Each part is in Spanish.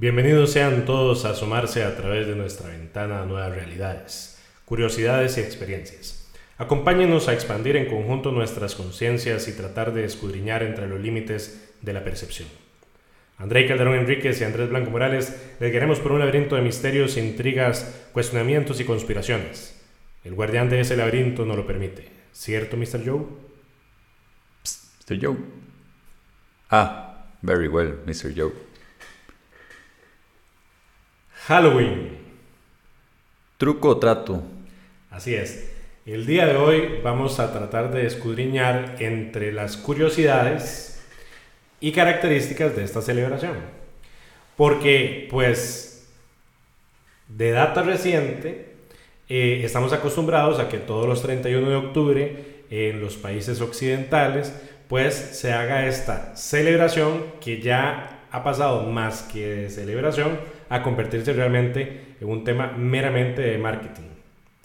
Bienvenidos sean todos a asomarse a través de nuestra ventana a nuevas realidades, curiosidades y experiencias. Acompáñenos a expandir en conjunto nuestras conciencias y tratar de escudriñar entre los límites de la percepción. André Calderón Enríquez y Andrés Blanco Morales le queremos por un laberinto de misterios, intrigas, cuestionamientos y conspiraciones. El guardián de ese laberinto no lo permite. ¿Cierto, Mr. Joe? Psst, Mr. Joe. Ah, very well, Mr. Joe. Halloween. Truco o trato. Así es. El día de hoy vamos a tratar de escudriñar entre las curiosidades y características de esta celebración. Porque, pues, de data reciente, eh, estamos acostumbrados a que todos los 31 de octubre en los países occidentales, pues se haga esta celebración que ya ha pasado más que de celebración a convertirse realmente en un tema meramente de marketing.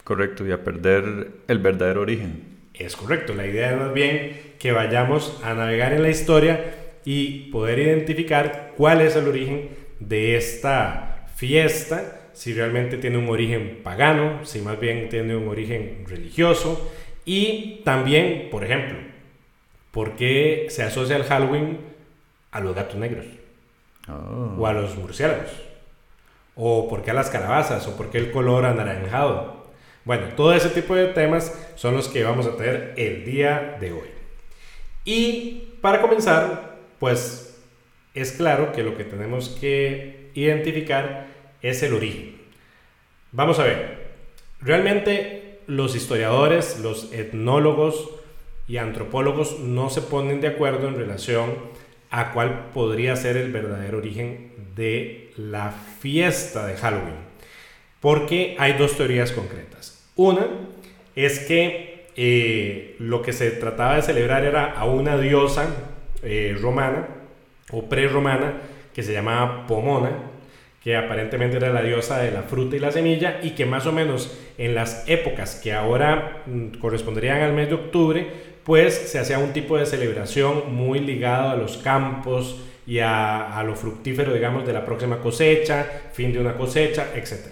Correcto, y a perder el verdadero origen. Es correcto, la idea es más bien que vayamos a navegar en la historia y poder identificar cuál es el origen de esta fiesta, si realmente tiene un origen pagano, si más bien tiene un origen religioso y también, por ejemplo, por qué se asocia el Halloween a los gatos negros Oh. o a los murciélagos. ¿O por qué a las calabazas? ¿O por qué el color anaranjado? Bueno, todo ese tipo de temas son los que vamos a tener el día de hoy. Y para comenzar, pues es claro que lo que tenemos que identificar es el origen. Vamos a ver, realmente los historiadores, los etnólogos y antropólogos no se ponen de acuerdo en relación a cuál podría ser el verdadero origen de la fiesta de Halloween. Porque hay dos teorías concretas. Una es que eh, lo que se trataba de celebrar era a una diosa eh, romana o pre-romana que se llamaba Pomona, que aparentemente era la diosa de la fruta y la semilla y que más o menos en las épocas que ahora mm, corresponderían al mes de octubre, pues se hacía un tipo de celebración muy ligado a los campos, y a, lo fructífero, digamos, de la próxima cosecha, fin de una cosecha, etc.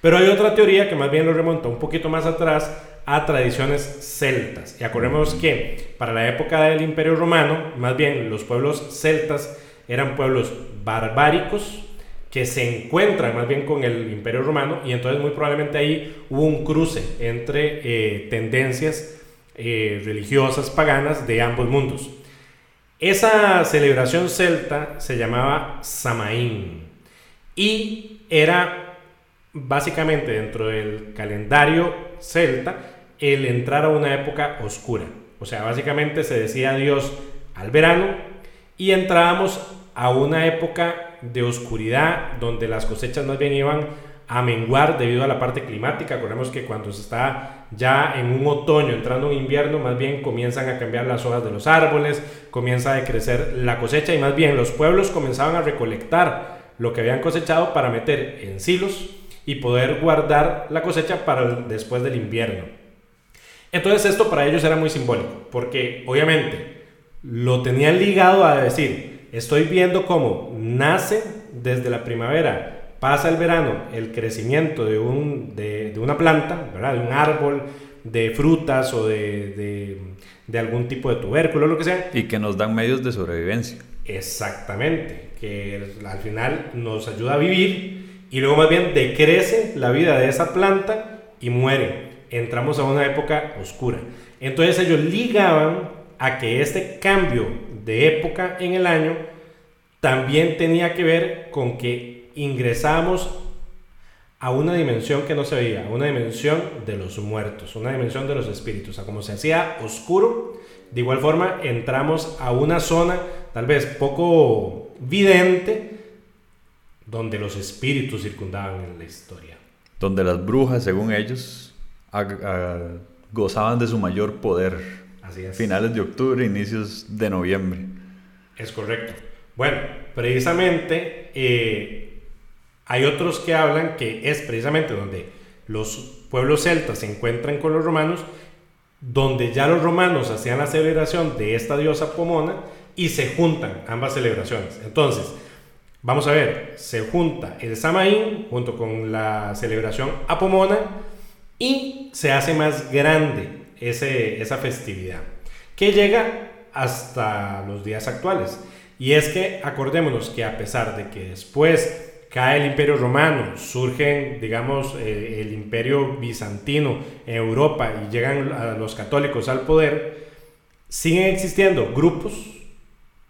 Pero hay otra teoría que más bien lo remonta un poquito más atrás a tradiciones celtas. Y acordemos que para la época del Imperio Romano, más bien los pueblos celtas eran pueblos barbáricos que se encuentran más bien con el Imperio Romano y entonces muy probablemente ahí hubo un cruce entre eh, tendencias eh, religiosas paganas de ambos mundos. Esa celebración celta se llamaba Samaín y era básicamente dentro del calendario celta el entrar a una época oscura. O sea, básicamente se decía adiós al verano y entrábamos a una época de oscuridad donde las cosechas más bien iban a menguar debido a la parte climática. Acordemos que cuando se está ya en un otoño, entrando en invierno, más bien comienzan a cambiar las hojas de los árboles, comienza a crecer la cosecha y más bien los pueblos comenzaban a recolectar lo que habían cosechado para meter en silos y poder guardar la cosecha para después del invierno. Entonces esto para ellos era muy simbólico, porque obviamente lo tenían ligado a decir, estoy viendo cómo nace desde la primavera pasa el verano, el crecimiento de, un, de, de una planta, ¿verdad? de un árbol, de frutas o de, de, de, algún tipo de tubérculo, lo que sea. Y que nos dan medios de sobrevivencia. Exactamente, que al final nos ayuda a vivir y luego más bien decrece la vida de esa planta y muere. Entramos a una época oscura. Entonces ellos ligaban a que este cambio de época en el año también tenía que ver con que ingresamos a una dimensión que no se veía, una dimensión de los muertos, una dimensión de los espíritus. O sea, como se hacía oscuro, de igual forma entramos a una zona tal vez poco vidente, donde los espíritus circundaban en la historia. Donde las brujas, según ellos, gozaban de su mayor poder. Así es. Finales de octubre, inicios de noviembre. Es correcto. Bueno, precisamente eh, hay otros que hablan que es precisamente donde los pueblos celtas se encuentran con los romanos, donde ya los romanos hacían la celebración de esta diosa Pomona y se juntan ambas celebraciones. Entonces, Vamos a ver, se junta el Samaín junto con la celebración Apomona y se hace más grande esa festividad, que llega hasta los días actuales. Y es que acordémonos que a pesar de que después cae el imperio romano, surgen, digamos, eh, el imperio bizantino en Europa y llegan los católicos al poder, siguen existiendo grupos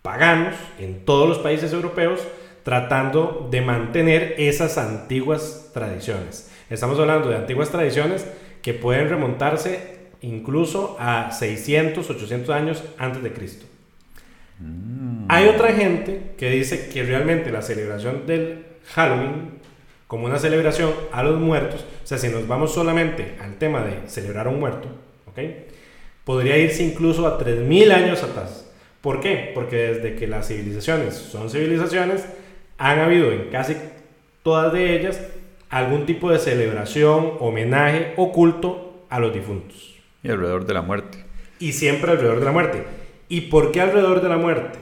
paganos en todos los países europeos tratando de mantener esas antiguas tradiciones. Estamos hablando de antiguas tradiciones que pueden remontarse incluso a 600, 800 años antes de Cristo. Mm. Hay otra gente que dice que realmente la celebración del Halloween como una celebración a los muertos, o sea, si nos vamos solamente al tema de celebrar a un muerto, ¿ok? Podría irse incluso a 3.000 años atrás. ¿Por qué? Porque desde que las civilizaciones son civilizaciones, han habido en casi todas de ellas algún tipo de celebración, homenaje o culto a los difuntos. Y alrededor de la muerte. Y siempre alrededor de la muerte. ¿Y por qué alrededor de la muerte?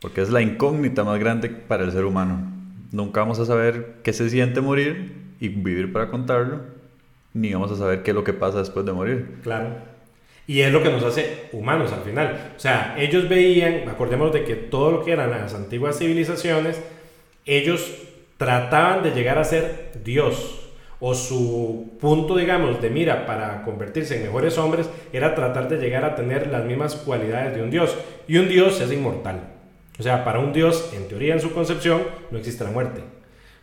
Porque es la incógnita más grande para el ser humano. Nunca vamos a saber qué se siente morir y vivir para contarlo, ni vamos a saber qué es lo que pasa después de morir. Claro. Y es lo que nos hace humanos al final. O sea, ellos veían, acordemos de que todo lo que eran las antiguas civilizaciones, ellos trataban de llegar a ser Dios. O su punto, digamos, de mira para convertirse en mejores hombres era tratar de llegar a tener las mismas cualidades de un Dios. Y un Dios es inmortal. O sea, para un Dios, en teoría, en su concepción, no existe la muerte.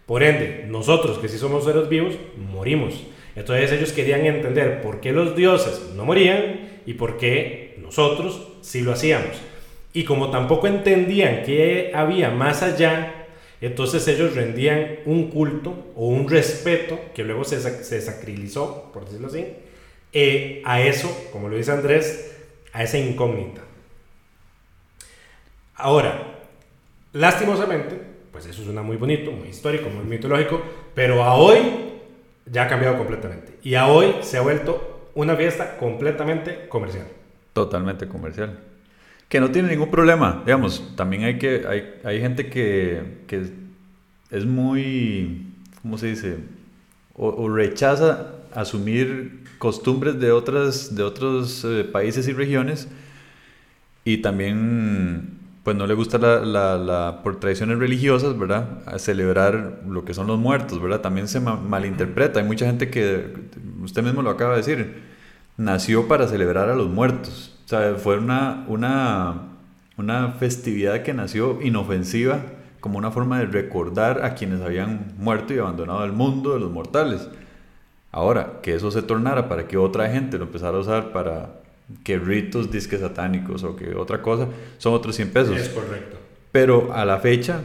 Por ende, nosotros que sí somos seres vivos, morimos. Entonces ellos querían entender por qué los dioses no morían y por qué nosotros sí lo hacíamos. Y como tampoco entendían qué había más allá, entonces ellos rendían un culto o un respeto, que luego se, se por decirlo así, eh, a eso, como lo dice Andrés, a esa incógnita. Ahora, lastimosamente, pues eso suena muy bonito, muy histórico, muy mitológico, pero a hoy ya ha cambiado completamente. Y a hoy se ha vuelto una fiesta completamente comercial. Totalmente comercial. Que no tiene ningún problema. Digamos, también hay que hay, hay gente que, que, es muy, ¿cómo se dice? O, rechaza asumir costumbres de, otras, de otros eh, países y regiones y también pues no le gusta la, la, por tradiciones religiosas, ¿verdad? Celebrar lo que son los muertos, ¿verdad? También se malinterpreta. Hay mucha gente que, usted mismo lo acaba de decir, nació para celebrar a los muertos. O sea, fue una, una, una festividad que nació inofensiva como una forma de recordar a quienes habían muerto y abandonado el mundo de los mortales. Ahora, que eso se tornara para que otra gente lo empezara a usar para que ritos disques satánicos o que otra cosa, son otros 100 pesos. Es correcto. Pero a la fecha,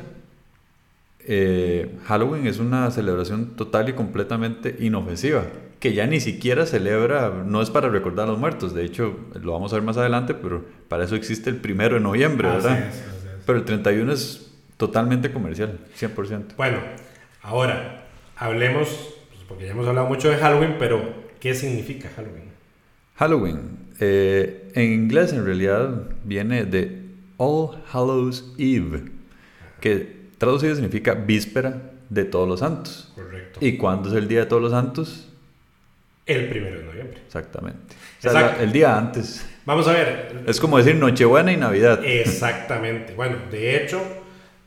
eh, Halloween es una celebración total y completamente inofensiva, que ya ni siquiera celebra, no es para recordar a los muertos, de hecho lo vamos a ver más adelante, pero para eso existe el primero de noviembre, ¿verdad? Pero el 31 es totalmente comercial, 100%. Bueno, ahora hablemos, pues, porque ya hemos hablado mucho de Halloween, pero ¿qué significa Halloween? Halloween eh, en inglés en realidad viene de All Hallows Eve, que traducido significa víspera de todos los santos. Correcto. ¿Y cuándo es el día de todos los santos? El primero de noviembre. Exactamente. el día antes. Vamos a ver. Es como decir Nochebuena y Navidad. Exactamente. Bueno, de hecho,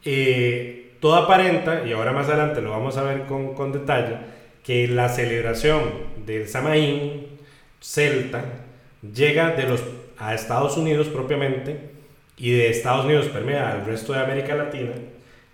eh, todo aparenta, y ahora más adelante lo vamos a ver con, con detalle, que la celebración del Samaín celta llega de los, a Estados Unidos propiamente y de Estados Unidos permea al resto de América Latina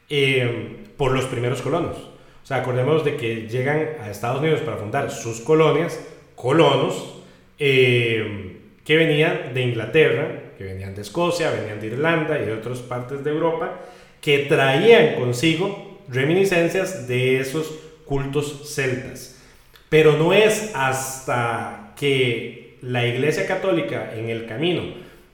eh, por los primeros colonos. O sea, acordemos de que llegan a Estados Unidos para fundar sus colonias, colonos, eh, que venían de Inglaterra, que venían de Escocia, venían de Irlanda y de otras partes de Europa, que traían consigo reminiscencias de esos cultos celtas. Pero no es hasta que la Iglesia Católica en el camino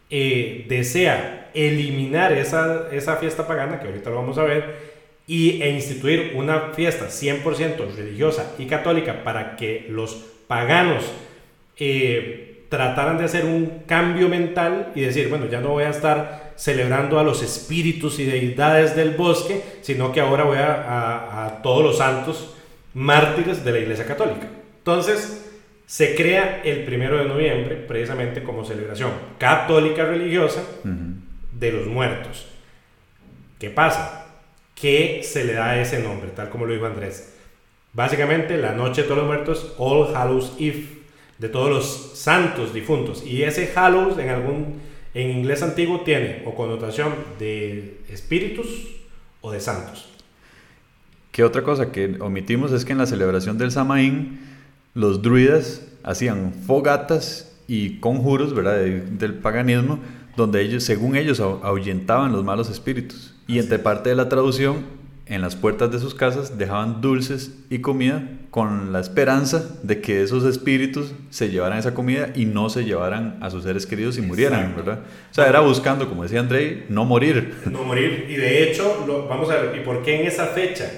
eh, desea eliminar esa, esa fiesta pagana, que ahorita lo vamos a ver, y, e instituir una fiesta 100% religiosa y católica para que los paganos eh, trataran de hacer un cambio mental y decir, bueno, ya no voy a estar celebrando a los espíritus y deidades del bosque, sino que ahora voy a, a todos los santos mártires de la Iglesia Católica. Entonces, se crea el primero de noviembre precisamente como celebración católica religiosa de los muertos. ¿Qué pasa? Que se le da ese nombre, tal como lo dijo Andrés. Básicamente, la noche de todos los muertos, All Hallows Eve, de todos los santos difuntos. Y ese Hallows en algún en inglés antiguo tiene o connotación de espíritus o de santos. ¿Qué otra cosa que omitimos es que en la celebración del Samaín los druidas hacían fogatas y conjuros, ¿verdad? del paganismo, donde ellos, según ellos, ahuyentaban los malos espíritus. Y entre parte de la traducción, en las puertas de sus casas dejaban dulces y comida con la esperanza de que esos espíritus se llevaran esa comida y no se llevaran a sus seres queridos y murieran, ¿verdad? O sea, era buscando, como decía Andrei, no morir. No morir. Y de hecho, lo, vamos a ver, ¿y por qué en esa fecha?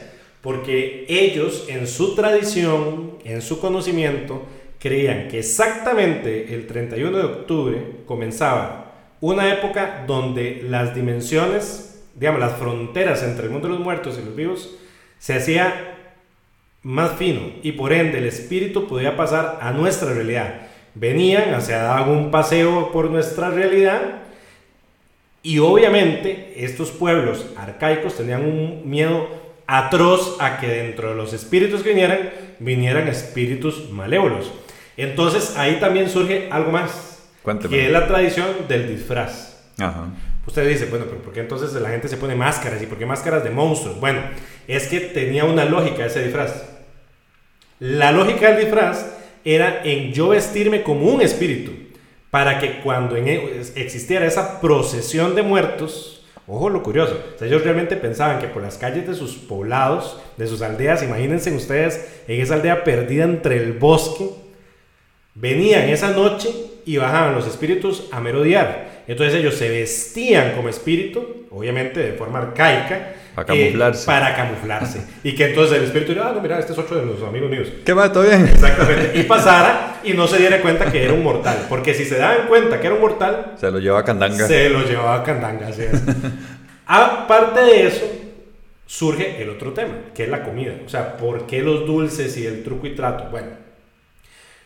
Porque ellos en su tradición, en su conocimiento, creían que exactamente el 31 de octubre comenzaba una época donde las dimensiones, digamos, las fronteras entre el mundo de los muertos y los vivos se hacía más fino y por ende el espíritu podía pasar a nuestra realidad. Venían, o sea, daban un paseo por nuestra realidad y obviamente estos pueblos arcaicos tenían un miedo atroz a que dentro de los espíritus que vinieran, vinieran espíritus malévolos. Entonces ahí también surge algo más, que es la tradición del disfraz. Usted dice, bueno, pero ¿por qué entonces la gente se pone máscaras? ¿Y por qué máscaras de monstruos? Bueno, es que tenía una lógica ese disfraz. La lógica del disfraz era en yo vestirme como un espíritu, para que cuando e, existiera esa procesión de muertos, Ojo lo curioso. ellos realmente pensaban que por las calles de sus poblados, de sus aldeas, imagínense ustedes en esa aldea perdida entre el bosque, venían esa noche y bajaban los espíritus a merodear. Entonces ellos se vestían como espíritu, obviamente de forma arcaica, para camuflarse. Eh, para camuflarse. y que entonces el espíritu diría, ah, no, mira, este es otro de los amigos míos. ¿Qué va? ¿Todo bien? Exactamente. Y pasara y no se diera cuenta que era un mortal. Porque si se daban cuenta que era un mortal... Se lo llevaba a Candanga. Se lo llevaba a Candanga, así es. Aparte de eso, surge el otro tema, que es la comida. O sea, ¿por qué los dulces y el truco y trato? Bueno,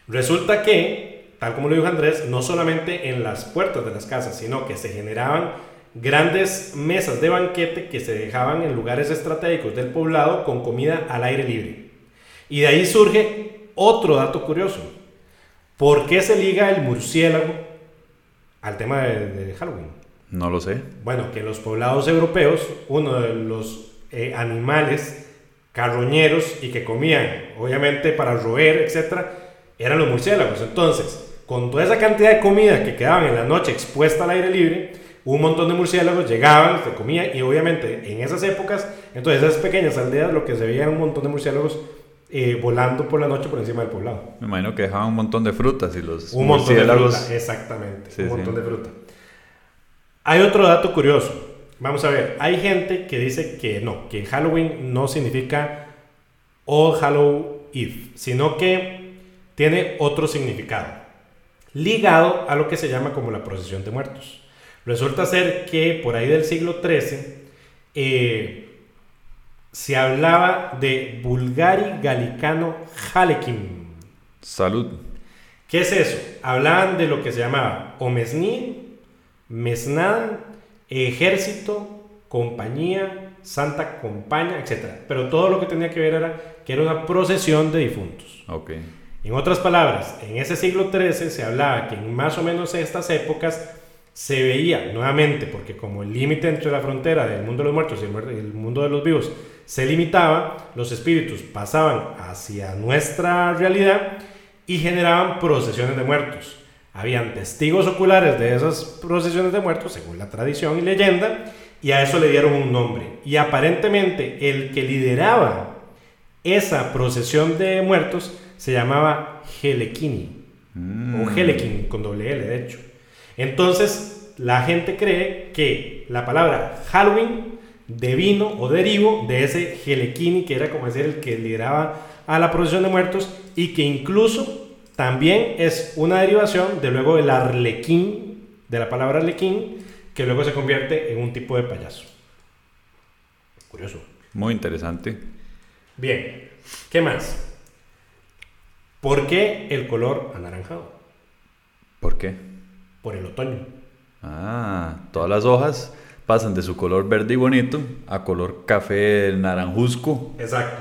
resulta que, tal como lo dijo Andrés, no solamente en las puertas de las casas, sino que se generaban grandes mesas de banquete que se dejaban en lugares estratégicos del poblado con comida al aire libre. Y de ahí surge otro dato curioso. ¿Por qué se liga el murciélago al tema de, Halloween? No lo sé. Bueno, que en los poblados europeos uno de los eh, animales carroñeros y que comían, obviamente para roer, etc., eran los murciélagos. Entonces, con toda esa cantidad de comida que quedaban en la noche expuesta al aire libre, un montón de murciélagos llegaban, se comían y obviamente en esas épocas, entonces esas pequeñas aldeas lo que se veía era un montón de murciélagos eh, volando por la noche por encima del poblado. Me imagino que dejaban un montón de frutas y los Un montón de fruta, exactamente, un montón de fruta. Hay otro dato curioso. Vamos a ver, hay gente que dice que no, que Halloween no significa All Hallow Eve, sino que tiene otro significado, ligado a lo que se llama como la procesión de muertos. Resulta ser que por ahí del siglo XIII eh, se hablaba de Bulgari Galicano Halekim. Salud. ¿Qué es eso? Hablaban de lo que se llamaba Omesní, Mesnada, Ejército, Compañía, Santa Compañía, etc. Pero todo lo que tenía que ver era que era una procesión de difuntos. Okay. En otras palabras, en ese siglo XIII se hablaba que en más o menos estas épocas se veía nuevamente, porque como el límite entre la frontera del mundo de los muertos y el mundo de los vivos se limitaba, los espíritus pasaban hacia nuestra realidad y generaban procesiones de muertos. Habían testigos oculares de esas procesiones de muertos, según la tradición y leyenda, y a eso le dieron un nombre. Y aparentemente el que lideraba esa procesión de muertos se llamaba Helekini, o mm. Helekin con doble L de hecho. Entonces, la gente cree que la palabra Halloween devino o derivo de ese Helekini, que era como decir el que lideraba a la procesión de muertos, y que incluso también es una derivación de luego el arlequín, de la palabra arlequín, que luego se convierte en un tipo de payaso. Curioso. Muy interesante. Bien, ¿qué más? ¿Por qué el color anaranjado? ¿Por qué? Por el otoño. Ah, todas las hojas pasan de su color verde y bonito a color café naranjusco. Exacto.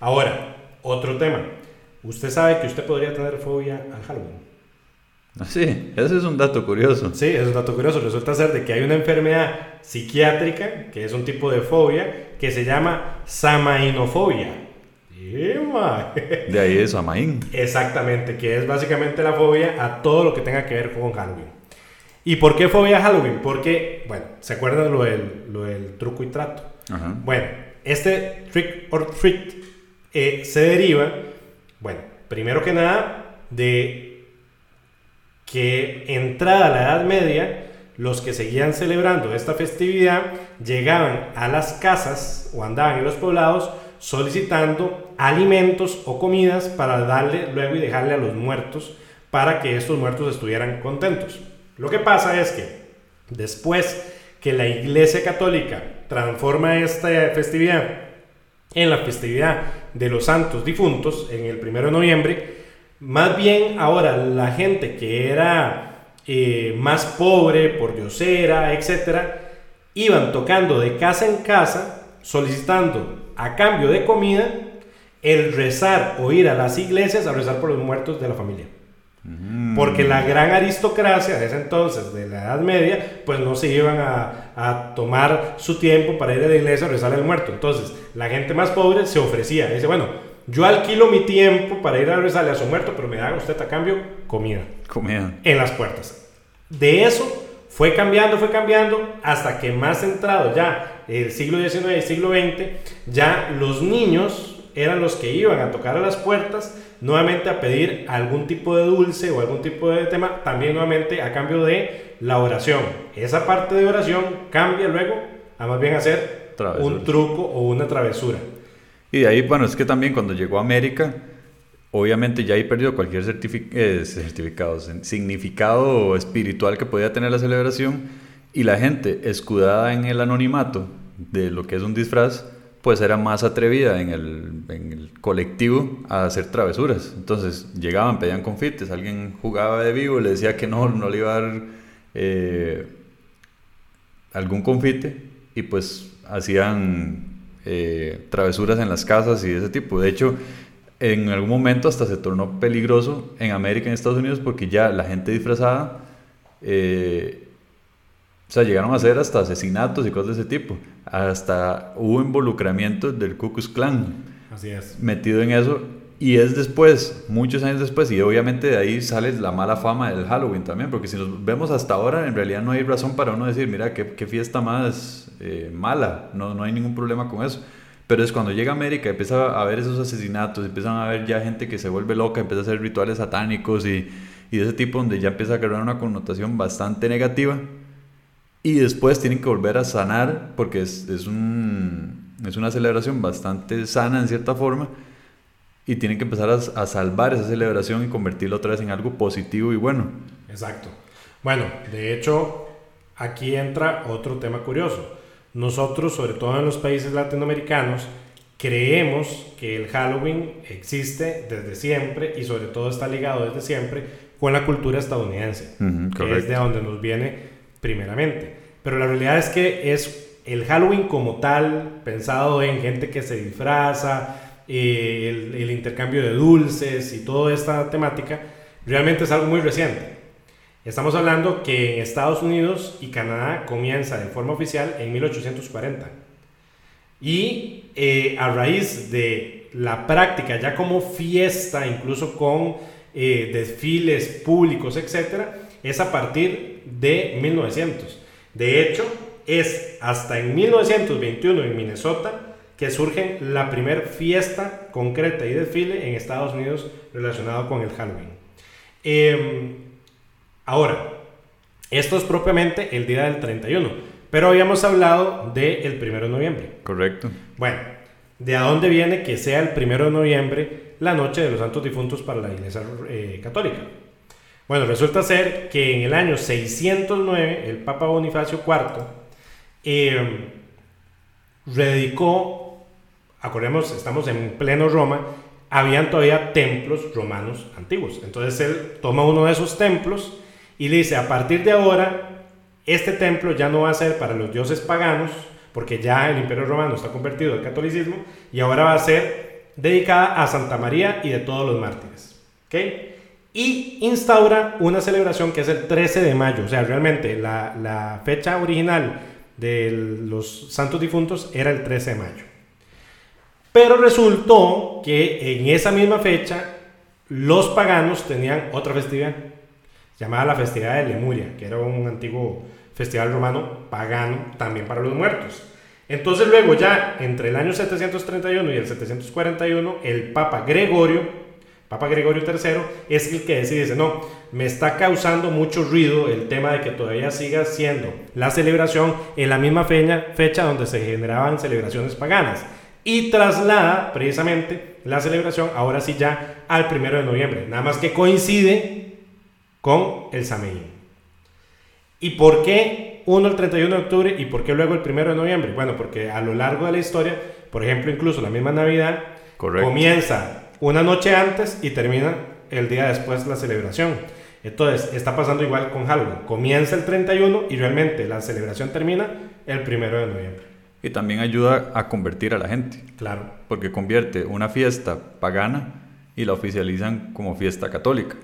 Ahora, otro tema. Usted sabe que usted podría tener fobia al Halloween. Ah, sí, ese es un dato curioso. Sí, es un dato curioso. Resulta ser de que hay una enfermedad psiquiátrica, que es un tipo de fobia, que se llama samainofobia. De ahí es Samaín. Exactamente, que es básicamente la fobia a todo lo que tenga que ver con Halloween. ¿Y por qué fobia a Halloween? Porque, bueno, ¿se acuerdan lo del, lo del truco y trato? Ajá. Bueno, este trick or treat eh, se deriva, bueno, primero que nada, de que entrada la Edad Media, los que seguían celebrando esta festividad llegaban a las casas o andaban en los poblados solicitando alimentos o comidas para darle luego y dejarle a los muertos para que estos muertos estuvieran contentos. Lo que pasa es que después que la Iglesia Católica transforma esta festividad en la festividad de los santos difuntos en el 1 de noviembre, más bien ahora la gente que era eh, más pobre, por diosera, etcétera, iban tocando de casa en casa solicitando a cambio de comida el rezar o ir a las iglesias a rezar por los muertos de la familia. Porque la gran aristocracia de ese entonces, de la Edad Media, pues no se iban a, a, tomar su tiempo para ir a la iglesia a rezar al muerto. Entonces, la gente más pobre se ofrecía. Dice, bueno, yo alquilo mi tiempo para ir a rezarle a su muerto, pero me da usted a cambio comida. Comida. En las puertas. De eso fue cambiando, fue cambiando, hasta que más entrado ya el siglo XIX y siglo XX, ya los niños eran los que iban a tocar a las puertas nuevamente a pedir algún tipo de dulce o algún tipo de tema, también nuevamente a cambio de la oración. Esa parte de oración cambia luego a más bien hacer un truco o una travesura. Y de ahí, bueno, es que también cuando llegó a América, obviamente ya ahí perdió cualquier eh, certificado, significado espiritual que podía tener la celebración y la gente escudada en el anonimato de lo que es un disfraz, pues era más atrevida en el, en el, colectivo a hacer travesuras. Entonces llegaban, pedían confites, alguien jugaba de vivo, le decía que no, no le iba a dar eh, algún confite y pues hacían eh, travesuras en las casas y de ese tipo. De hecho, en algún momento hasta se tornó peligroso en América, en Estados Unidos, porque ya la gente disfrazada, eh, o sea, llegaron a hacer hasta asesinatos y cosas de ese tipo hasta hubo involucramiento del Ku Klux Klan. Así es. Metido en eso. Y es después, muchos años después, y obviamente de ahí sale la mala fama del Halloween también, porque si nos vemos hasta ahora, en realidad no hay razón para uno decir, mira, qué, qué fiesta más eh, mala, no, no hay ningún problema con eso. Pero es cuando llega a América, empieza a haber esos asesinatos, empiezan a haber ya gente que se vuelve loca, empieza a hacer rituales satánicos y, y de ese tipo, donde ya empieza a crear una connotación bastante negativa y después tienen que volver a sanar porque es, es, un, es una celebración bastante sana en cierta forma y tienen que empezar a, a, salvar esa celebración y convertirla otra vez en algo positivo y bueno. Exacto. Bueno, de hecho, aquí entra otro tema curioso. Nosotros, sobre todo en los países latinoamericanos, creemos que el Halloween existe desde siempre y sobre todo está ligado desde siempre con la cultura estadounidense, que es de donde nos viene primeramente. Pero la realidad es que es el Halloween como tal, pensado en gente que se disfraza, eh, el, intercambio de dulces y toda esta temática, realmente es algo muy reciente. Estamos hablando que en Estados Unidos y Canadá comienza de forma oficial en 1840. Y eh, a raíz de la práctica ya como fiesta, incluso con eh, desfiles públicos, etc., es a partir de 1900. De hecho, es hasta en 1921 en Minnesota que surge la primera fiesta concreta y desfile en Estados Unidos relacionado con el Halloween. Eh, ahora, esto es propiamente el día del 31, pero habíamos hablado del 1 de noviembre. Correcto. Bueno, ¿de dónde viene que sea el 1 de noviembre la noche de los santos difuntos para la Iglesia eh, Católica? Bueno, resulta ser que en el año 609 el Papa Bonifacio IV eh, rededicó, acordemos, estamos en pleno Roma, habían todavía templos romanos antiguos. Entonces él toma uno de esos templos y le dice, a partir de ahora, este templo ya no va a ser para los dioses paganos, porque ya el imperio romano está convertido al catolicismo, y ahora va a ser dedicada a Santa María y de todos los mártires. ¿Okay? Y instaura una celebración que es el 13 de mayo, o sea, realmente la, fecha original de los santos difuntos era el 13 de mayo. Pero resultó que en esa misma fecha los paganos tenían otra festividad llamada la festividad de Lemuria, que era un antiguo festival romano pagano también para los muertos. Entonces luego ya entre el año 731 y el 741 el Papa Gregorio, Papa Gregorio III, es el que decide, dice, no, me está causando mucho ruido el tema de que todavía siga siendo la celebración en la misma fecha, fecha donde se generaban celebraciones paganas y traslada precisamente la celebración ahora sí ya al primero de noviembre. Nada más que coincide con el Sameín. ¿Y por qué uno el 31 de octubre y por qué luego el primero de noviembre? Bueno, porque a lo largo de la historia, por ejemplo, incluso la misma Navidad, comienza una noche antes y termina el día después la celebración. Entonces, está pasando igual con Halloween. Comienza el 31 y realmente la celebración termina el primero de noviembre. Y también ayuda a convertir a la gente. Claro. Porque convierte una fiesta pagana y la oficializan como fiesta católica.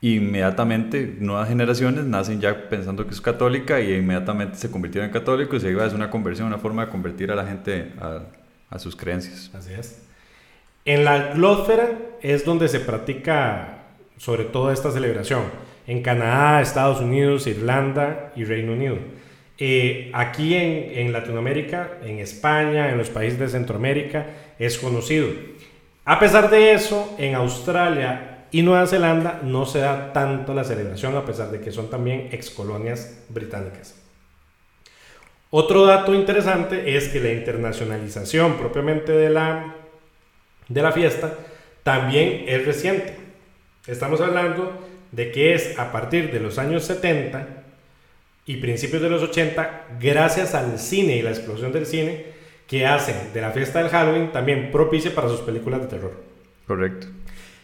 Inmediatamente nuevas generaciones nacen ya pensando que es católica y inmediatamente se convirtieron en católicos y ahí va, es una conversión, una forma de convertir a la gente a, a sus creencias. Así es. En la glósfera es donde se practica sobre todo esta celebración. En Canadá, Estados Unidos, Irlanda y Reino Unido. Eh, aquí en, en, Latinoamérica, en España, en los países de Centroamérica, es conocido. A pesar de eso, en Australia y Nueva Zelanda no se da tanto la celebración, a pesar de que son también excolonias británicas. Otro dato interesante es que la internacionalización propiamente de la, de la fiesta también es reciente. Estamos hablando de que es a partir de los años 70 y principios de los 80, gracias al cine y la explosión del cine, que hacen de la fiesta del Halloween también propicia para sus películas de terror. Correcto.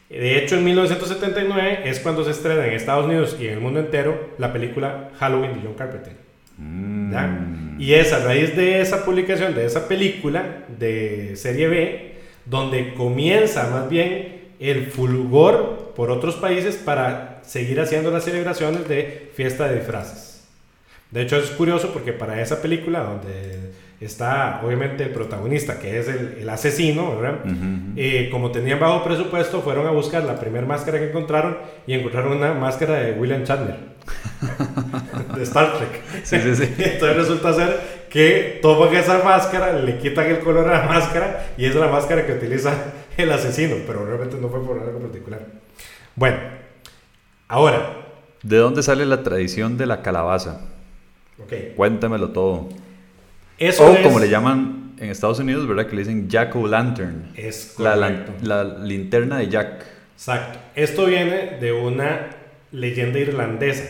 De hecho, en 1979 es cuando se estrena en Estados Unidos y en el mundo entero la película Halloween de John Carpenter. Mm. Y es a raíz de esa publicación, de esa película de serie B, donde comienza más bien el fulgor por otros países para seguir haciendo las celebraciones de fiesta de disfraces. De hecho es curioso porque para esa película donde está obviamente el protagonista que es el, asesino, ¿verdad? Eh, como tenían bajo presupuesto fueron a buscar la primera máscara que encontraron y encontraron una máscara de William Chandler de Star Trek. Sí, sí, sí. Entonces resulta ser que toman esa máscara, le quitan el color a la máscara y es la máscara que utiliza el asesino, pero realmente no fue por algo particular. Bueno, ahora. ¿De dónde sale la tradición de la calabaza? Okay. Cuéntamelo todo. Eso o como le llaman en Estados Unidos, ¿verdad? Que le dicen Jack O' Lantern. Es la, la, linterna de Jack. Exacto. Esto viene de una leyenda irlandesa.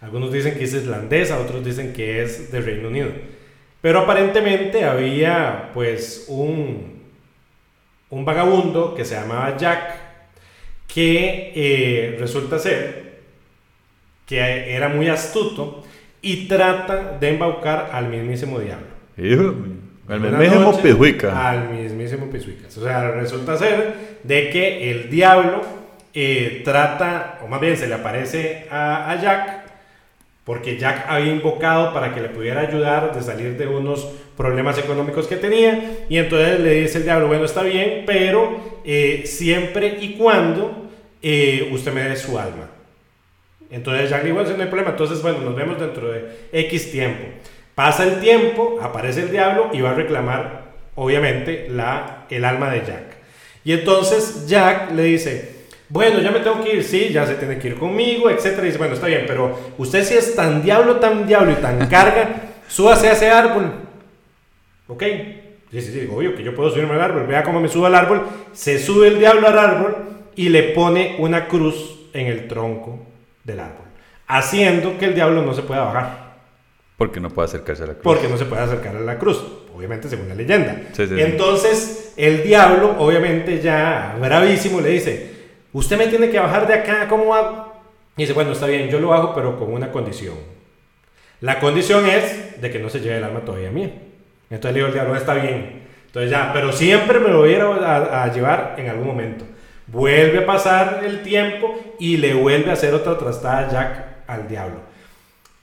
Algunos dicen que es islandesa, otros dicen que es de Reino Unido. Pero aparentemente había pues un, un vagabundo que se llamaba Jack que eh, resulta ser que era muy astuto y trata de embaucar al mismísimo diablo. al mismísimo Pizuica. Al mismísimo Pizuica. O sea, resulta ser de que el diablo eh, trata, o más bien se le aparece a, a, Jack, porque Jack había invocado para que le pudiera ayudar de salir de unos problemas económicos que tenía, y entonces le dice el diablo, bueno, está bien, pero eh, siempre y cuando eh, usted me dé su alma. Entonces Jack le dijo, no hay problema, entonces bueno, nos vemos dentro de X tiempo. Pasa el tiempo, aparece el diablo y va a reclamar, obviamente, la, el alma de Jack. Y entonces Jack le dice, bueno, ya me tengo que ir, sí, ya se tiene que ir conmigo, etc. Y dice, bueno, está bien, pero usted si es tan diablo, tan diablo y tan carga, súbase a ese árbol. ¿Ok? Sí, sí, sí, obvio que yo puedo subirme al árbol. Vea cómo me subo al árbol. Se sube el diablo al árbol y le pone una cruz en el tronco del árbol, haciendo que el diablo no se pueda bajar. Porque no puede acercarse a la cruz. Porque no se puede acercar a la cruz, obviamente según la leyenda. Sí, sí, sí. Entonces el diablo, obviamente ya bravísimo, le dice, usted me tiene que bajar de acá, ¿cómo hago? Y dice, bueno, está bien, yo lo hago, pero con una condición. La condición es de que no se lleve el alma todavía mía. Entonces le digo al diablo, está bien. Entonces ya, pero siempre me lo voy a, a- a llevar en algún momento. Vuelve a pasar el tiempo y le vuelve a hacer otra trastada Jack al diablo.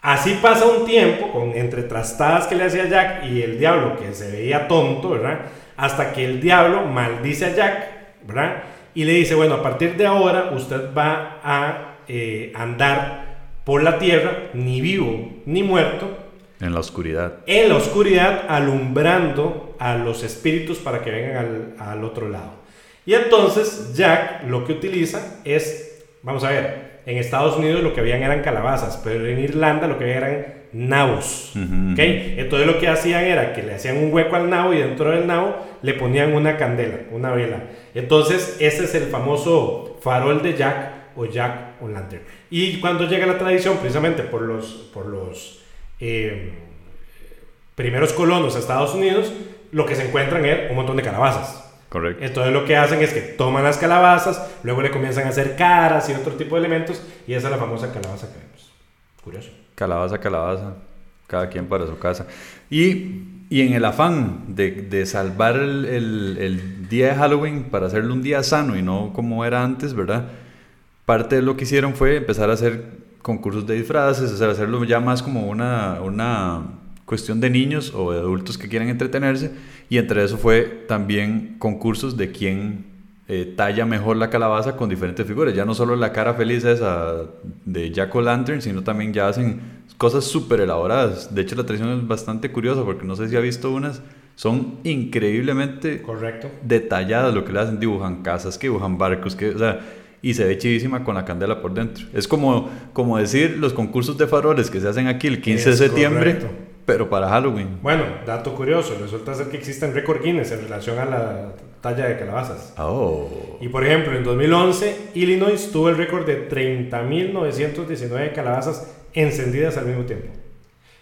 Así pasa un tiempo, con, entre trastadas que le hacía Jack y el diablo que se veía tonto, ¿verdad? Hasta que el diablo maldice a Jack, ¿verdad? Y le dice, bueno, a partir de ahora usted va a eh, andar por la tierra, ni vivo ni muerto, En la oscuridad. en la oscuridad, alumbrando a los espíritus para que vengan al, al otro lado. Y entonces Jack lo que utiliza es, vamos a ver, en Estados Unidos lo que habían eran calabazas, pero en Irlanda lo que había eran nabos. ¿ok? Entonces lo que hacían era que le hacían un hueco al nabo y dentro del nabo le ponían una candela, una vela. Entonces ese es el famoso farol de Jack o Jack o Lantern. Y cuando llega la tradición, precisamente por los, por los eh, primeros colonos a Estados Unidos, lo que se encuentran es un montón de calabazas. Correcto. Entonces lo que hacen es que toman las calabazas, luego le comienzan a hacer caras y otro tipo de elementos, y esa es la famosa calabaza que vemos. Curioso. Calabaza, calabaza. Cada quien para su casa. Y, y en el afán de, de salvar el, el- el día de Halloween para hacerlo un día sano y no como era antes, ¿verdad? Parte de lo que hicieron fue empezar a hacer concursos de disfraces, o sea, hacerlo ya más como una, una cuestión de niños o de adultos que quieren entretenerse. Y entre eso fue también concursos de quién eh, talla mejor la calabaza con diferentes figuras. Ya no solo la cara feliz esa de Jack o Lantern, sino también ya hacen cosas súper elaboradas. De hecho, la tradición es bastante curiosa porque no sé si ha visto unas. Son increíblemente Correcto. detalladas lo que le hacen. Dibujan casas, que dibujan barcos, que, o sea, y se ve chidísima con la candela por dentro. Es como, como decir los concursos de faroles que se hacen aquí el 15 de septiembre, correcto. pero para Halloween. Bueno, dato curioso, resulta ser que existen récord Guinness en relación a la talla de calabazas. Oh. Y por ejemplo, en 2011, Illinois tuvo el récord de 30.919 calabazas encendidas al mismo tiempo.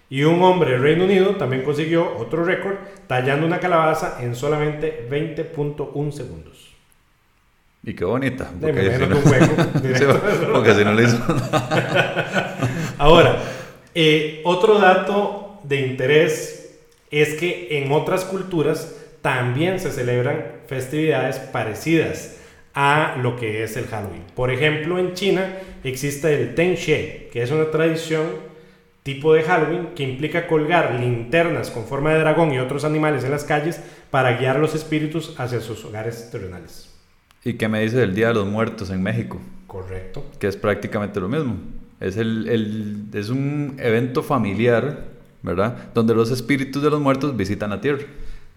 Y un hombre del Reino Unido también consiguió otro récord tallando una calabaza en solamente 20.1 segundos. Y qué bonita. Porque, si no, hueco porque si no le hizo. Ahora, eh, otro dato de interés es que en otras culturas también se celebran festividades parecidas a lo que es el Halloween. Por ejemplo, en China existe el Ten She, que es una tradición tipo de Halloween que implica colgar linternas con forma de dragón y otros animales en las calles para guiar los espíritus hacia sus hogares terrenales. ¿Y qué me dice del Día de los Muertos en México? Correcto. Que es prácticamente lo mismo. Es, el, el- es un evento familiar, ¿verdad? Donde los espíritus de los muertos visitan la tierra.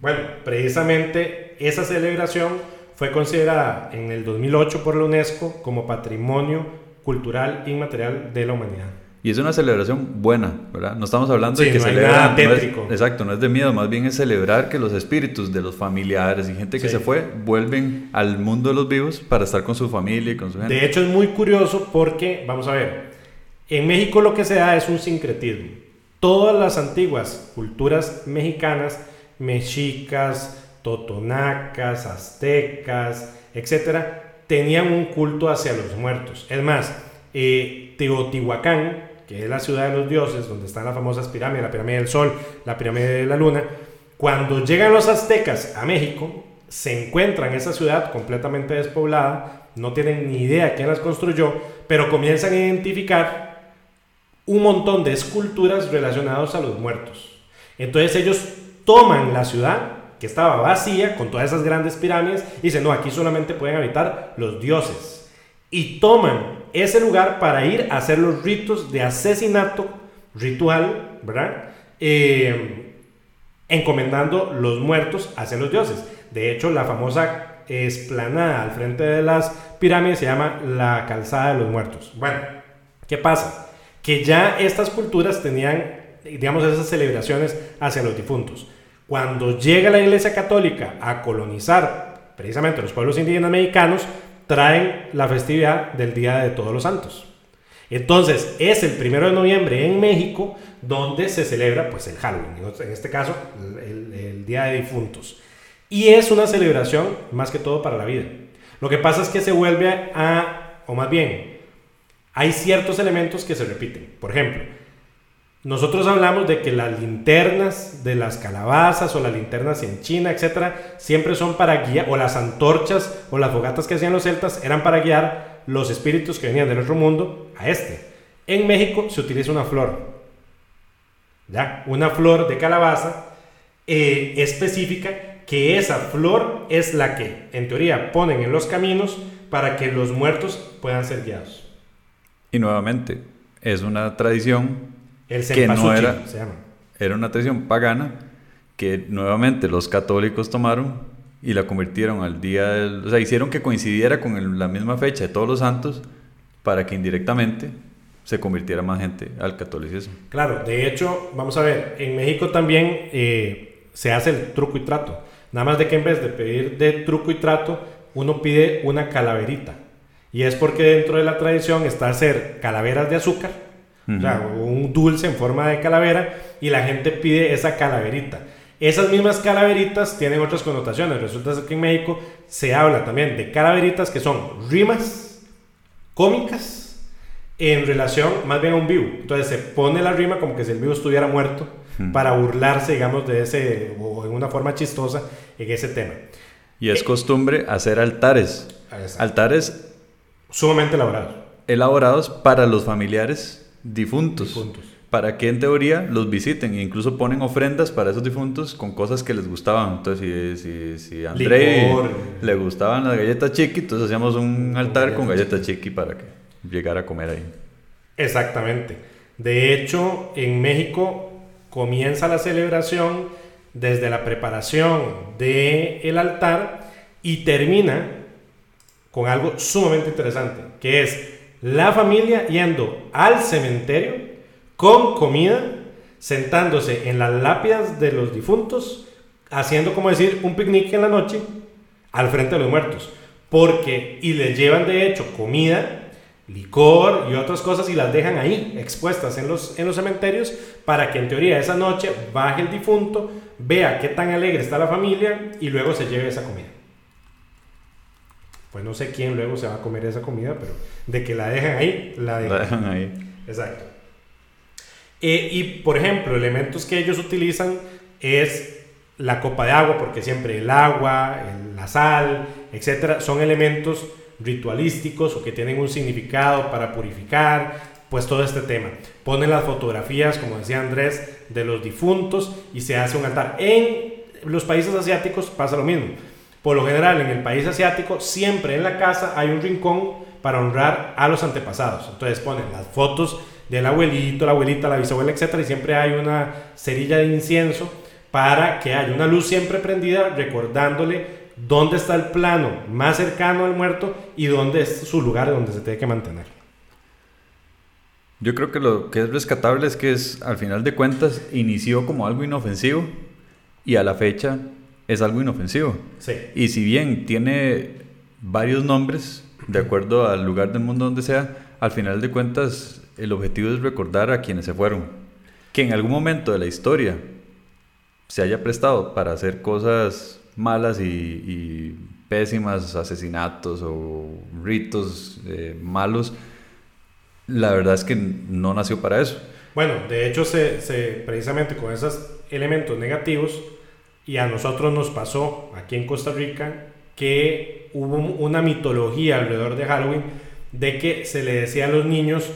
Bueno, precisamente esa celebración fue considerada en el 2008 por la UNESCO como Patrimonio Cultural Inmaterial de la Humanidad. Y es una celebración buena, ¿verdad? No estamos hablando Sí, de que no nada no exacto, no es de miedo, más bien es celebrar que los espíritus de los familiares y gente que Sí. se fue vuelven al mundo de los vivos para estar con su familia y con su gente. De hecho, es muy curioso porque, vamos a ver, en México lo que se da es un sincretismo. Todas las antiguas culturas mexicanas, mexicas, totonacas, aztecas, etcétera, tenían un culto hacia los muertos. Es más, eh, Teotihuacán, que es la ciudad de los dioses, donde están las famosas pirámides, la pirámide del Sol, la pirámide de la Luna, cuando llegan los aztecas a México, se encuentran esa ciudad completamente despoblada, no tienen ni idea quién las construyó, pero comienzan a identificar un montón de esculturas relacionadas a los muertos. Entonces ellos toman la ciudad, que estaba vacía, con todas esas grandes pirámides, y dicen, no, aquí solamente pueden habitar los dioses. Y toman ese lugar para ir a hacer los ritos de asesinato ritual, ¿verdad? Eh, encomendando los muertos hacia los dioses. De hecho, la famosa esplanada al frente de las pirámides se llama la calzada de los muertos. Bueno, ¿qué pasa? Que ya estas culturas tenían, digamos, esas celebraciones hacia los difuntos. Cuando llega la Iglesia Católica a colonizar precisamente los pueblos indígenas mexicanos, traen la festividad del Día de Todos los Santos. Entonces, es el primero de noviembre en México donde se celebra pues el Halloween, en este caso el, el Día de Difuntos. Y es una celebración más que todo para la vida. Lo que pasa es que se vuelve a, o más bien, hay ciertos elementos que se repiten. Por ejemplo, nosotros hablamos de que las linternas de las calabazas o las linternas en China, etcétera, siempre son para guiar, o las antorchas o las fogatas que hacían los celtas eran para guiar los espíritus que venían del otro mundo a este. En México se utiliza una flor, ¿ya? Una flor de calabaza eh, específica que esa flor es la que, en teoría, ponen en los caminos para que los muertos puedan ser guiados. Y nuevamente, es una tradición El que no era, se llama. era una tradición pagana que nuevamente los católicos tomaron y la convirtieron al día del... O sea, hicieron que coincidiera con el- la misma fecha de todos los santos para que indirectamente se convirtiera más gente al catolicismo. Claro, de hecho, vamos a ver, en México también eh, se hace el truco y trato. Nada más de que en vez de pedir de truco y trato, uno pide una calaverita. Y es porque dentro de la tradición está hacer calaveras de azúcar, o sea, un dulce en forma de calavera, y la gente pide esa calaverita. Esas mismas calaveritas tienen otras connotaciones. Resulta que en México se habla también de calaveritas que son rimas cómicas en relación más bien a un vivo. Entonces se pone la rima como que si el vivo estuviera muerto para burlarse, digamos, de ese, o en una forma chistosa, en ese tema. Y es costumbre hacer altares. Exacto. Altares Sumamente elaborado. elaborados para los familiares difuntos. Difuntos. Para que en teoría los visiten e incluso ponen ofrendas para esos difuntos con cosas que les gustaban. Entonces, si, si, si a André Licor. le gustaban las galletas chiqui, entonces hacíamos un altar con galletas chiqui para que llegara a comer ahí. Exactamente. De hecho, en México comienza la celebración desde la preparación del altar y termina con algo sumamente interesante, que es la familia yendo al cementerio con comida, sentándose en las lápidas de los difuntos, haciendo como decir un picnic en la noche al frente de los muertos. Porque, y les llevan de hecho comida, licor y otras cosas y las dejan ahí expuestas en los, en los cementerios para que en teoría esa noche baje el difunto, vea qué tan alegre está la familia y luego se lleve esa comida. Pues no sé quién luego se va a comer esa comida, pero de que la dejan ahí, la dejan. La dejan ahí. Exacto. Eh, y por ejemplo, elementos que ellos utilizan es la copa de agua, porque siempre el agua, el- la sal, etcétera, son elementos ritualísticos o que tienen un significado para purificar, pues todo este tema. Ponen las fotografías, como decía Andrés, de los difuntos y se hace un altar. En los países asiáticos pasa lo mismo. Por lo general, en el país asiático, siempre en la casa hay un rincón para honrar a los antepasados. Entonces ponen las fotos del abuelito, la abuelita, la bisabuela, etcétera, y siempre hay una cerilla de incienso para que haya una luz siempre prendida recordándole dónde está el plano más cercano al muerto y dónde es su lugar donde se tiene que mantener. Yo creo que lo que es rescatable es que es, al final de cuentas, inició como algo inofensivo y a la fecha es algo inofensivo. Sí. Y si bien tiene varios nombres, de acuerdo al lugar del mundo donde sea, al final de cuentas el objetivo es recordar a quienes se fueron. Que en algún momento de la historia se haya prestado para hacer cosas malas y, y pésimas, asesinatos o ritos eh, malos, la verdad es que no nació para eso. Bueno, de hecho, se, se- precisamente con esos elementos negativos, y a nosotros nos pasó aquí en Costa Rica que hubo una mitología alrededor de Halloween de que se le decía a los niños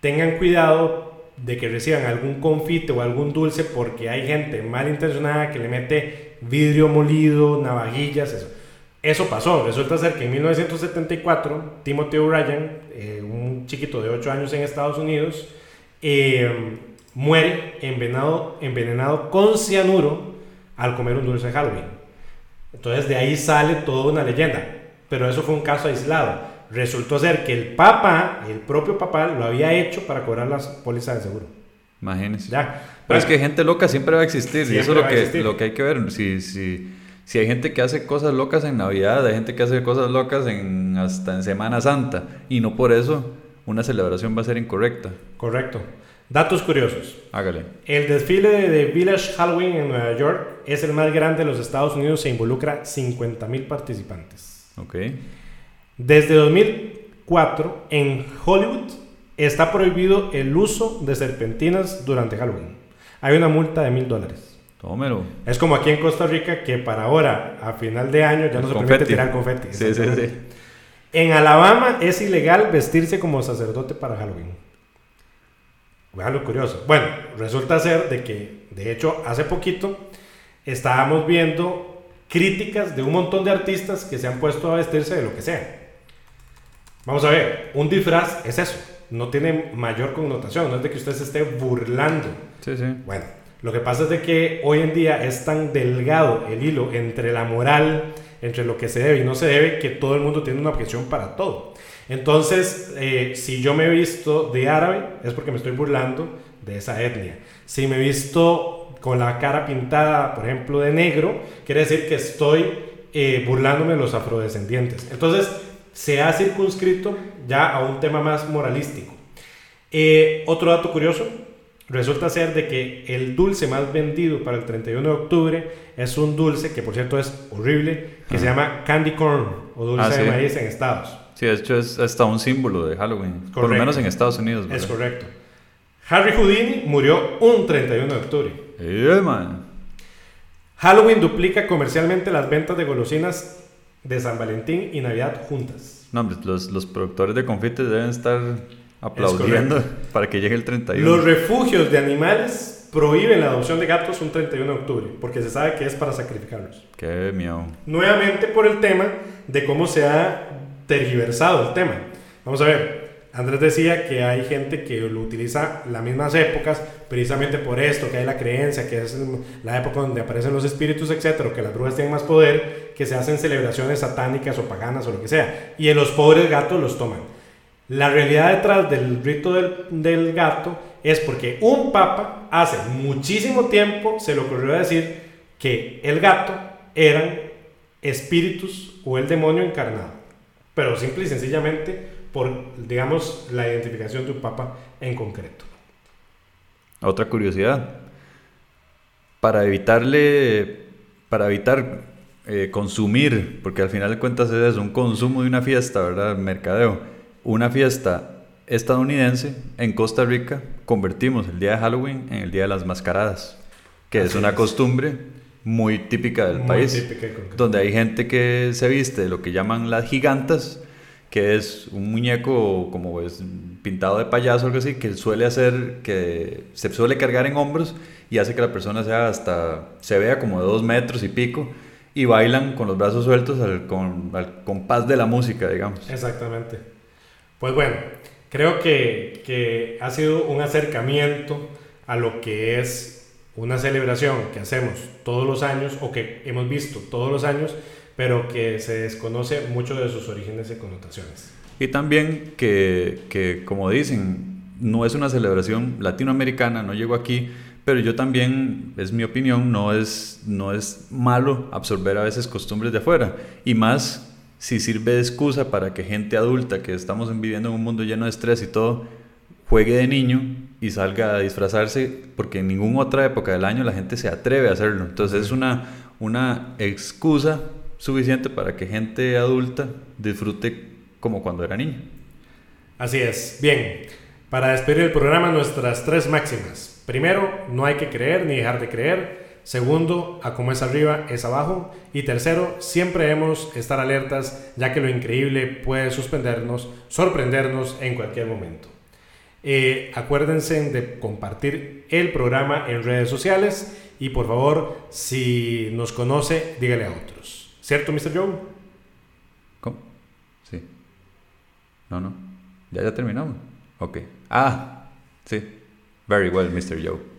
tengan cuidado de que reciban algún confite o algún dulce porque hay gente malintencionada que le mete vidrio molido, navajillas, eso. Eso pasó. Resulta ser que en 1974 Timothy O'Brien, eh, un chiquito de 8 años en Estados Unidos, eh, muere envenenado, envenenado con cianuro al comer un dulce de Halloween. Entonces de ahí sale toda una leyenda. Pero eso fue un caso aislado. Resultó ser que el papá, el propio papá, lo había hecho para cobrar las pólizas de seguro. Imagínense. Ya. Pero es Bueno, que gente loca siempre va a existir y eso es lo que, existir. lo que hay que ver. Si, si, Si hay gente que hace cosas locas en Navidad, hay gente que hace cosas locas en, hasta en Semana Santa, y no por eso una celebración va a ser incorrecta. Correcto. Datos curiosos. Hágale. El desfile de Village Halloween en Nueva York es el más grande de los Estados Unidos e involucra 50.000 participantes. Ok. Desde 2004 en Hollywood está prohibido el uso de serpentinas durante Halloween. Hay una multa de mil dólares. Tómelo. Es como aquí en Costa Rica que para ahora, a final de año, ya El no se confeti. permite tirar confeti. Sí, sí, sí. En Alabama es ilegal vestirse como sacerdote para Halloween. Vean lo curioso. Bueno, resulta ser de que, de hecho, hace poquito estábamos viendo críticas de un montón de artistas que se han puesto a vestirse de lo que sea. Vamos a ver, un disfraz es eso, no tiene mayor connotación, no es de que usted se esté burlando. Sí, sí. Bueno, lo que pasa es de que hoy en día es tan delgado el hilo entre la moral, entre lo que se debe y no se debe, que todo el mundo tiene una objeción para todo. Entonces, eh, si yo me he visto de árabe, es porque me estoy burlando de esa etnia. Si me he visto con la cara pintada, por ejemplo, de negro, quiere decir que estoy eh, burlándome de los afrodescendientes. Entonces, se ha circunscrito ya a un tema más moralístico. Eh, otro dato curioso, resulta ser de que el dulce más vendido para el 31 de octubre es un dulce que por cierto es horrible, que se llama candy corn o dulce Ah, de sí. maíz en Estados. Sí, de hecho es hasta un símbolo de Halloween. Por lo Correcto. menos en Estados Unidos. Es ¿verdad? correcto. Harry Houdini murió un 31 de octubre. Eh, man. Halloween duplica comercialmente las ventas de golosinas de San Valentín y Navidad juntas. No, hombre, los, los productores de confites deben estar aplaudiendo para que llegue el 31. Los refugios de animales prohíben la adopción de gatos un 31 de octubre porque se sabe que es para sacrificarlos. Qué miedo. Nuevamente por el tema de cómo se ha tergiversado el tema. Vamos a ver, Andrés decía que hay gente que lo utiliza las mismas épocas precisamente por esto, que hay la creencia, que es la época donde aparecen los espíritus, etcétera, que las brujas tienen más poder, que se hacen celebraciones satánicas o paganas o lo que sea, y en los pobres gatos los toman. La realidad detrás del rito del, del gato es porque un papa hace muchísimo tiempo se le ocurrió decir que el gato eran espíritus o el demonio encarnado, pero simple y sencillamente por, digamos, la identificación de un papa en concreto. Otra curiosidad. Para evitarle, para evitar eh, consumir, porque al final de cuentas es eso, un consumo de una fiesta, ¿verdad? Mercadeo. Una fiesta estadounidense en Costa Rica, convertimos el día de Halloween en el día de las mascaradas, que es una es. costumbre muy típica del Muy país, típica donde hay gente que se viste de lo que llaman las gigantas, que es un muñeco como es pintado de payaso o algo así, que suele hacer, que se suele cargar en hombros y hace que la persona sea hasta, se vea como de dos metros y pico, y bailan con los brazos sueltos al, con- al compás de la música, digamos. Exactamente. Pues bueno, creo que, que ha sido un acercamiento a lo que es una celebración que hacemos todos los años o que hemos visto todos los años, pero que se desconoce mucho de sus orígenes y connotaciones. Y también que, que, como dicen, no es una celebración latinoamericana, no llegó aquí, pero yo también, es mi opinión, no es, no es malo absorber a veces costumbres de afuera. Y más si sirve de excusa para que gente adulta que estamos viviendo en un mundo lleno de estrés y todo, juegue de niño y salga a disfrazarse, porque en ninguna otra época del año la gente se atreve a hacerlo. Entonces es una, una excusa suficiente para que gente adulta disfrute como cuando era niño. Así es. Bien, para despedir el programa, nuestras tres máximas. Primero, no hay que creer ni dejar de creer. Segundo, a como es arriba es abajo. Y tercero, siempre debemos estar alertas, ya que lo increíble puede suspendernos, sorprendernos en cualquier momento. Eh, acuérdense de compartir el programa en redes sociales y por favor, si nos conoce, dígale a otros. ¿Cierto, Mr. Joe? ¿Cómo? Sí. No, no. Ya, ya terminamos. Ok. Ah, sí. Very well, Mr. Joe.